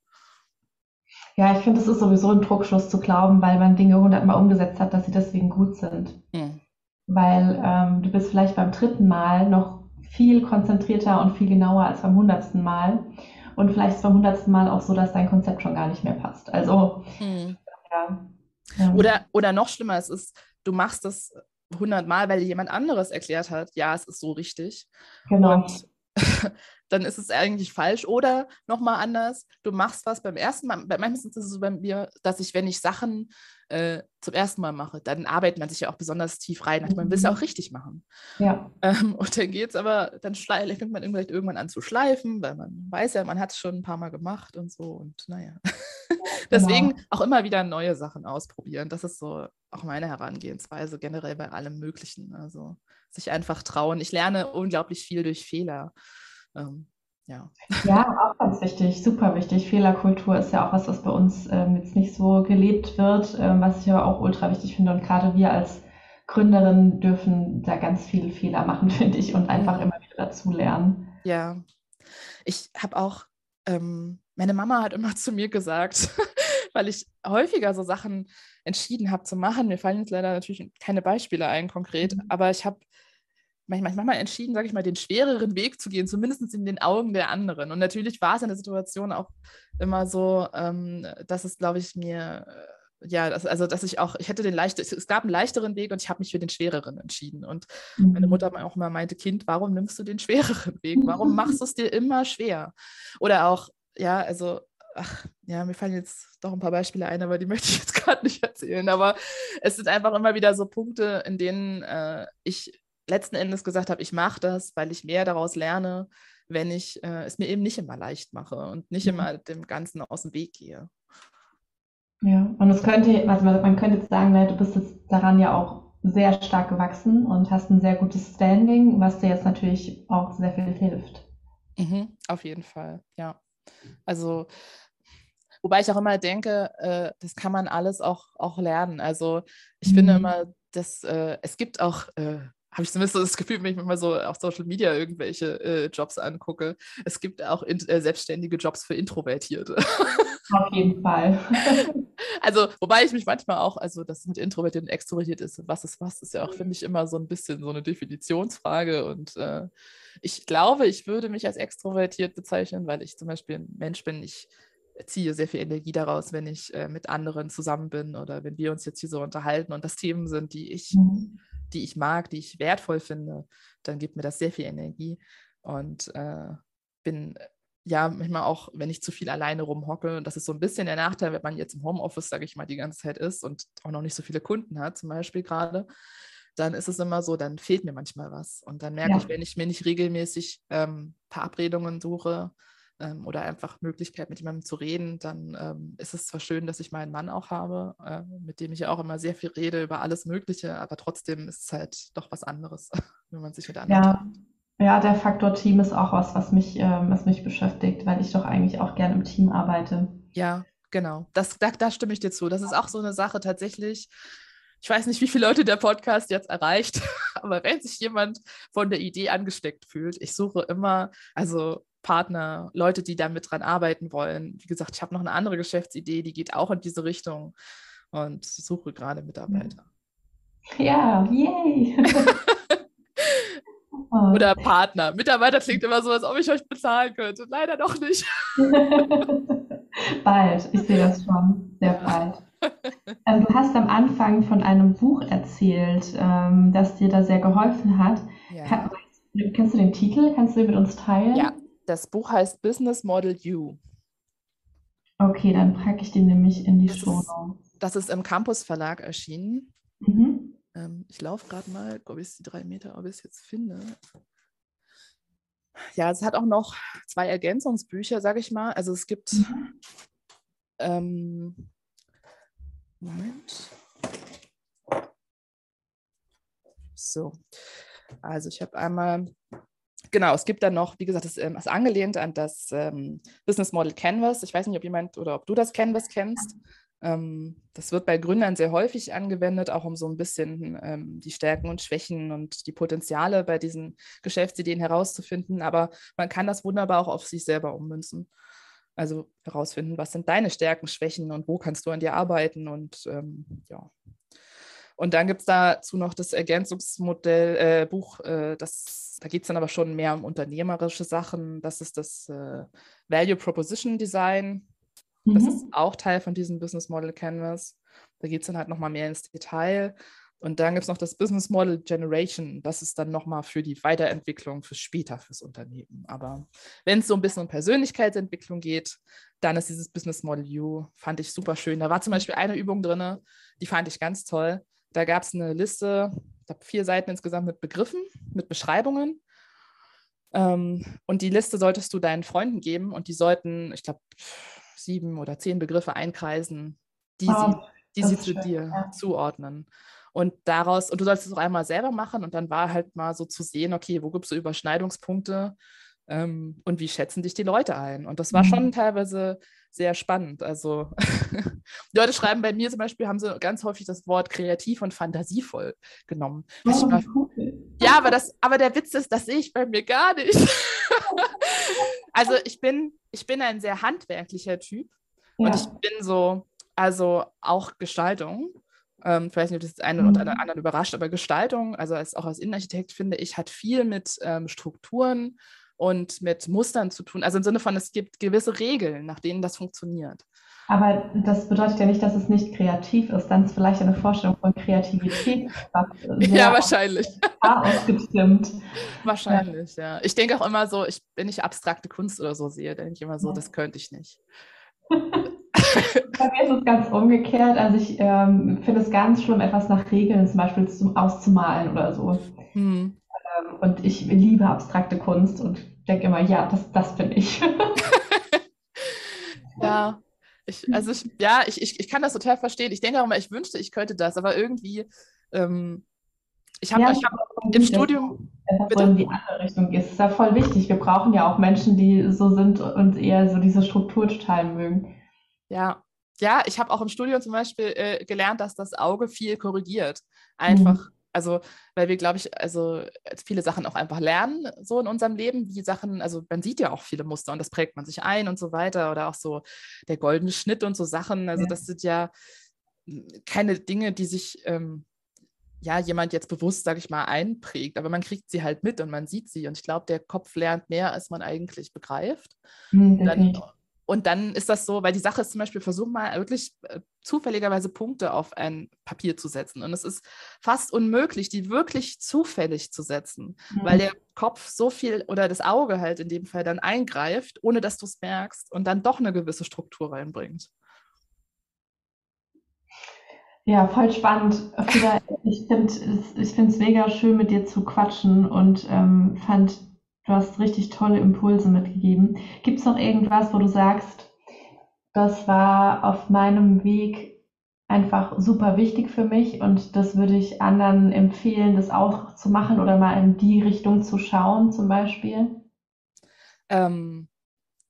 [SPEAKER 1] Ja, ich finde, es ist sowieso ein Druckschluss zu glauben, weil man Dinge hundertmal umgesetzt hat, dass sie deswegen gut sind. Hm. Weil ähm, du bist vielleicht beim dritten Mal noch viel konzentrierter und viel genauer als beim hundertsten Mal. Und vielleicht ist beim hundertsten Mal auch so, dass dein Konzept schon gar nicht mehr passt. Also, hm.
[SPEAKER 2] ja. Oder, oder noch schlimmer, es ist, du machst das hundertmal, weil jemand anderes erklärt hat, ja, es ist so richtig. Genau. Und dann ist es eigentlich falsch. Oder nochmal anders, du machst was beim ersten Mal. Manchmal ist es so bei mir, dass ich, wenn ich Sachen äh, zum ersten Mal mache, dann arbeitet man sich ja auch besonders tief rein. Also man will es ja auch mhm. richtig machen.
[SPEAKER 1] Ja.
[SPEAKER 2] Ähm, und dann geht es aber, dann fängt man vielleicht irgendwann an zu schleifen, weil man weiß ja, man hat es schon ein paar Mal gemacht und so. Und naja. Deswegen genau. auch immer wieder neue Sachen ausprobieren. Das ist so auch meine Herangehensweise generell bei allem Möglichen. Also sich einfach trauen. Ich lerne unglaublich viel durch Fehler. Ähm, ja.
[SPEAKER 1] ja, auch ganz wichtig, super wichtig. Fehlerkultur ist ja auch was, was bei uns ähm, jetzt nicht so gelebt wird, ähm, was ich aber auch ultra wichtig finde. Und gerade wir als Gründerinnen dürfen da ganz viele Fehler machen, finde ich, und einfach immer wieder dazu lernen.
[SPEAKER 2] Ja, ich habe auch, ähm, meine Mama hat immer zu mir gesagt, weil ich häufiger so Sachen entschieden habe zu machen. Mir fallen jetzt leider natürlich keine Beispiele ein konkret, mhm. aber ich habe manchmal, entschieden, sage ich mal, den schwereren Weg zu gehen, zumindest in den Augen der anderen. Und natürlich war es in der Situation auch immer so, ähm, dass es, glaube ich, mir, äh, ja, das, also dass ich auch, ich hätte den leichteren, es gab einen leichteren Weg und ich habe mich für den schwereren entschieden. Und mhm. meine Mutter auch immer meinte, Kind, warum nimmst du den schwereren Weg? Warum machst du es dir immer schwer? Oder auch, ja, also ach, ja, mir fallen jetzt doch ein paar Beispiele ein, aber die möchte ich jetzt gerade nicht erzählen. Aber es sind einfach immer wieder so Punkte, in denen äh, ich letzten Endes gesagt habe, ich mache das, weil ich mehr daraus lerne, wenn ich äh, es mir eben nicht immer leicht mache und nicht mhm. immer dem Ganzen aus dem Weg gehe.
[SPEAKER 1] Ja, und es könnte, also man könnte jetzt sagen, ne, du bist jetzt daran ja auch sehr stark gewachsen und hast ein sehr gutes Standing, was dir jetzt natürlich auch sehr viel hilft.
[SPEAKER 2] Mhm, auf jeden Fall, ja. Also, wobei ich auch immer denke, äh, das kann man alles auch, auch lernen. Also, ich mhm. finde immer, dass äh, es gibt auch äh, habe ich zumindest so das Gefühl, wenn ich mir mal so auf Social Media irgendwelche äh, Jobs angucke, es gibt auch in, äh, selbstständige Jobs für Introvertierte.
[SPEAKER 1] Auf jeden Fall.
[SPEAKER 2] Also, wobei ich mich manchmal auch, also das mit introvertiert und extrovertiert ist, was ist was, ist ja auch, finde ich, immer so ein bisschen so eine Definitionsfrage. Und äh, ich glaube, ich würde mich als extrovertiert bezeichnen, weil ich zum Beispiel ein Mensch bin, ich ziehe sehr viel Energie daraus, wenn ich äh, mit anderen zusammen bin oder wenn wir uns jetzt hier so unterhalten und das Themen sind, die ich mhm die ich mag, die ich wertvoll finde, dann gibt mir das sehr viel Energie und äh, bin ja, manchmal auch, wenn ich zu viel alleine rumhocke, das ist so ein bisschen der Nachteil, wenn man jetzt im Homeoffice, sage ich mal, die ganze Zeit ist und auch noch nicht so viele Kunden hat, zum Beispiel gerade, dann ist es immer so, dann fehlt mir manchmal was. Und dann merke ja. ich, wenn ich mir nicht regelmäßig ähm, Verabredungen suche ähm, oder einfach Möglichkeit, mit jemandem zu reden, dann ähm, ist es zwar schön, dass ich meinen Mann auch habe, äh, mit dem ich ja auch immer sehr viel rede über alles Mögliche, aber trotzdem ist es halt doch was anderes, wenn man sich mit anderen
[SPEAKER 1] ja. Ja, der Faktor Team ist auch was, was mich, ähm, was mich beschäftigt, weil ich doch eigentlich auch gerne im Team arbeite.
[SPEAKER 2] Ja, genau. Das, da, da stimme ich dir zu. Das ist auch so eine Sache tatsächlich. Ich weiß nicht, wie viele Leute der Podcast jetzt erreicht, aber wenn sich jemand von der Idee angesteckt fühlt, ich suche immer, also Partner, Leute, die da mit dran arbeiten wollen. Wie gesagt, ich habe noch eine andere Geschäftsidee, die geht auch in diese Richtung und suche gerade Mitarbeiter.
[SPEAKER 1] Ja, yay!
[SPEAKER 2] Oder Partner. Mitarbeiter klingt immer so, als ob ich euch bezahlen könnte. Leider noch nicht.
[SPEAKER 1] bald, ich sehe das schon, sehr bald. Ähm, du hast am Anfang von einem Buch erzählt, ähm, das dir da sehr geholfen hat. Ja. Kann, kennst du den Titel? Kannst du den mit uns teilen?
[SPEAKER 2] Ja, das Buch heißt Business Model You.
[SPEAKER 1] Okay, dann packe ich den nämlich in die Show.
[SPEAKER 2] Das ist im Campus Verlag erschienen. Mhm. Ähm, ich laufe gerade mal, ob ich die drei Meter, ob ich es jetzt finde. Ja, es hat auch noch zwei Ergänzungsbücher, sage ich mal. Also es gibt. Mhm. Ähm, Moment. So. Also ich habe einmal genau, es gibt dann noch, wie gesagt, das ähm, ist angelehnt an das ähm, Business Model Canvas. Ich weiß nicht, ob jemand oder ob du das Canvas kennst. Ähm, das wird bei Gründern sehr häufig angewendet, auch um so ein bisschen ähm, die Stärken und Schwächen und die Potenziale bei diesen Geschäftsideen herauszufinden. Aber man kann das wunderbar auch auf sich selber ummünzen. Also herausfinden, was sind deine Stärken, Schwächen und wo kannst du an dir arbeiten und ähm, ja. Und dann gibt es dazu noch das Ergänzungsmodell, äh, Buch, äh, das, da geht es dann aber schon mehr um unternehmerische Sachen. Das ist das äh, Value Proposition Design. Das mhm. ist auch Teil von diesem Business Model Canvas. Da geht es dann halt nochmal mehr ins Detail. Und dann gibt es noch das Business Model Generation. Das ist dann nochmal für die Weiterentwicklung, für später, fürs Unternehmen. Aber wenn es so ein bisschen um Persönlichkeitsentwicklung geht, dann ist dieses Business Model U, fand ich super schön. Da war zum Beispiel eine Übung drin, die fand ich ganz toll. Da gab es eine Liste, ich glaube vier Seiten insgesamt mit Begriffen, mit Beschreibungen. Ähm, und die Liste solltest du deinen Freunden geben und die sollten, ich glaube, sieben oder zehn Begriffe einkreisen, die wow, sie, die sie zu schön, dir ja. zuordnen. Und daraus, und du sollst es auch einmal selber machen und dann war halt mal so zu sehen, okay, wo gibt es so Überschneidungspunkte ähm, und wie schätzen dich die Leute ein? Und das war mhm. schon teilweise sehr spannend. Also die Leute schreiben bei mir zum Beispiel, haben sie ganz häufig das Wort kreativ und fantasievoll genommen. Oh, mal, ja, aber, das, aber der Witz ist, das sehe ich bei mir gar nicht. also ich bin, ich bin ein sehr handwerklicher Typ ja. und ich bin so, also auch Gestaltung. Ähm, nicht, ob das einen oder mhm. anderen überrascht, aber Gestaltung, also als, auch als Innenarchitekt finde ich, hat viel mit ähm, Strukturen und mit Mustern zu tun. Also im Sinne von, es gibt gewisse Regeln, nach denen das funktioniert.
[SPEAKER 1] Aber das bedeutet ja nicht, dass es nicht kreativ ist. Dann ist vielleicht eine Vorstellung von Kreativität.
[SPEAKER 2] ja, wahrscheinlich.
[SPEAKER 1] Ausgestimmt.
[SPEAKER 2] Wahrscheinlich, ja. ja. Ich denke auch immer so, ich, wenn ich abstrakte Kunst oder so sehe, denke ich immer so, das könnte ich nicht.
[SPEAKER 1] Bei mir ist es ganz umgekehrt. Also ich ähm, finde es ganz schlimm, etwas nach Regeln zum Beispiel zum, auszumalen oder so. Hm. Ähm, und ich liebe abstrakte Kunst und denke immer, ja, das, das bin ich.
[SPEAKER 2] ja, ich, also ich, ja, ich, ich, ich kann das total verstehen. Ich denke auch immer, ich wünschte, ich könnte das, aber irgendwie, ähm, ich habe ja, hab im Studium.
[SPEAKER 1] Dass in die andere Richtung ist. Das ist ja voll wichtig. Wir brauchen ja auch Menschen, die so sind und eher so diese Struktur total mögen.
[SPEAKER 2] Ja, ja, ich habe auch im Studium zum Beispiel äh, gelernt, dass das Auge viel korrigiert. Einfach, mhm. Also, weil wir, glaube ich, also viele Sachen auch einfach lernen, so in unserem Leben, wie Sachen, also man sieht ja auch viele Muster und das prägt man sich ein und so weiter. Oder auch so der goldene Schnitt und so Sachen. Also, ja. das sind ja hm, keine Dinge, die sich ähm, ja jemand jetzt bewusst, sage ich mal, einprägt, aber man kriegt sie halt mit und man sieht sie. Und ich glaube, der Kopf lernt mehr, als man eigentlich begreift. Mhm, dann, und dann ist das so, weil die Sache ist zum Beispiel, versuch mal wirklich äh, zufälligerweise Punkte auf ein Papier zu setzen. Und es ist fast unmöglich, die wirklich zufällig zu setzen, mhm. weil der Kopf so viel oder das Auge halt in dem Fall dann eingreift, ohne dass du es merkst und dann doch eine gewisse Struktur reinbringt.
[SPEAKER 1] Ja, voll spannend. Ich finde es mega schön, mit dir zu quatschen und ähm, fand Du hast richtig tolle Impulse mitgegeben. Gibt es noch irgendwas, wo du sagst, das war auf meinem Weg einfach super wichtig für mich und das würde ich anderen empfehlen, das auch zu machen oder mal in die Richtung zu schauen zum Beispiel?
[SPEAKER 2] Ähm,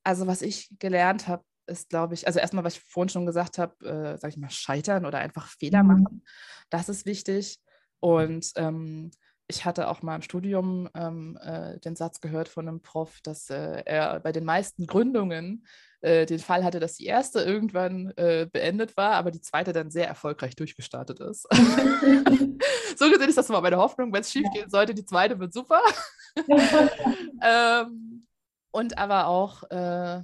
[SPEAKER 2] also was ich gelernt habe, ist, glaube ich, also erstmal, was ich vorhin schon gesagt habe, äh, sage ich mal, scheitern oder einfach Fehler mhm. machen. Das ist wichtig. Und ähm, ich hatte auch mal im Studium ähm, äh, den Satz gehört von einem Prof, dass äh, er bei den meisten Gründungen äh, den Fall hatte, dass die erste irgendwann äh, beendet war, aber die zweite dann sehr erfolgreich durchgestartet ist. so gesehen ist das mal meine Hoffnung, wenn es schief gehen sollte, die zweite wird super. ähm, und aber auch äh,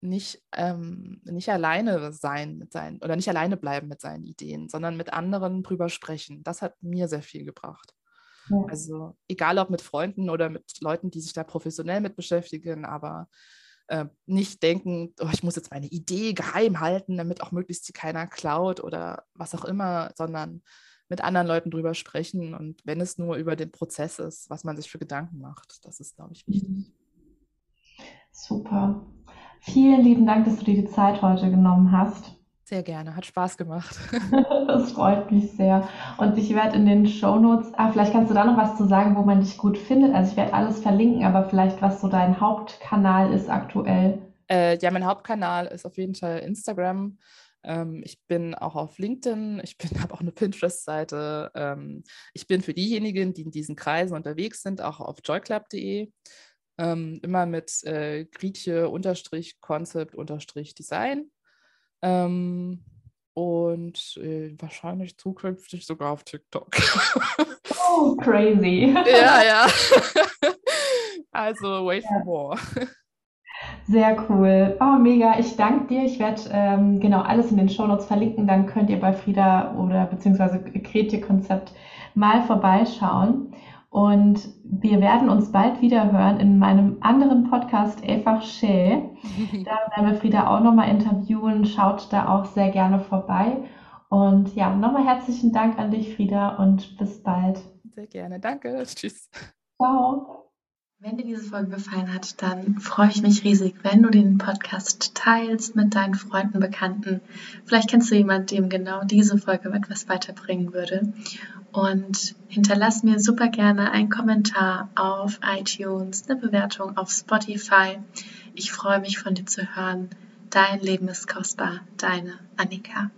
[SPEAKER 2] nicht, ähm, nicht alleine sein mit seinen oder nicht alleine bleiben mit seinen Ideen, sondern mit anderen drüber sprechen. Das hat mir sehr viel gebracht. Ja. Also egal ob mit Freunden oder mit Leuten, die sich da professionell mit beschäftigen, aber äh, nicht denken, oh, ich muss jetzt meine Idee geheim halten, damit auch möglichst sie keiner klaut oder was auch immer, sondern mit anderen Leuten drüber sprechen und wenn es nur über den Prozess ist, was man sich für Gedanken macht, das ist, glaube ich, wichtig. Mhm.
[SPEAKER 1] Super. Vielen lieben Dank, dass du dir die Zeit heute genommen hast.
[SPEAKER 2] Sehr gerne, hat Spaß gemacht.
[SPEAKER 1] das freut mich sehr. Und ich werde in den Shownotes, ah, vielleicht kannst du da noch was zu sagen, wo man dich gut findet. Also ich werde alles verlinken, aber vielleicht was so dein Hauptkanal ist aktuell.
[SPEAKER 2] Äh, ja, mein Hauptkanal ist auf jeden Fall Instagram. Ähm, ich bin auch auf LinkedIn, ich habe auch eine Pinterest-Seite. Ähm, ich bin für diejenigen, die in diesen Kreisen unterwegs sind, auch auf joyclub.de. Ähm, immer mit äh, Grieche-Concept-Design. Ähm, und äh, wahrscheinlich zukünftig sogar auf TikTok.
[SPEAKER 1] Oh, crazy.
[SPEAKER 2] ja, ja. also, wait for more.
[SPEAKER 1] Sehr cool. Oh, mega. Ich danke dir. Ich werde ähm, genau alles in den Shownotes verlinken. Dann könnt ihr bei Frieda oder beziehungsweise Kretje Konzept mal vorbeischauen. Und wir werden uns bald wieder hören in meinem anderen Podcast Einfach Schä. Da werden wir Frieda auch nochmal interviewen. Schaut da auch sehr gerne vorbei. Und ja, nochmal herzlichen Dank an dich, Frieda, und bis bald.
[SPEAKER 2] Sehr gerne. Danke. Tschüss.
[SPEAKER 1] Ciao. Wenn dir diese Folge gefallen hat, dann freue ich mich riesig, wenn du den Podcast teilst mit deinen Freunden, Bekannten. Vielleicht kennst du jemanden, dem genau diese Folge etwas weiterbringen würde. Und hinterlass mir super gerne einen Kommentar auf iTunes, eine Bewertung auf Spotify. Ich freue mich von dir zu hören. Dein Leben ist kostbar. Deine Annika.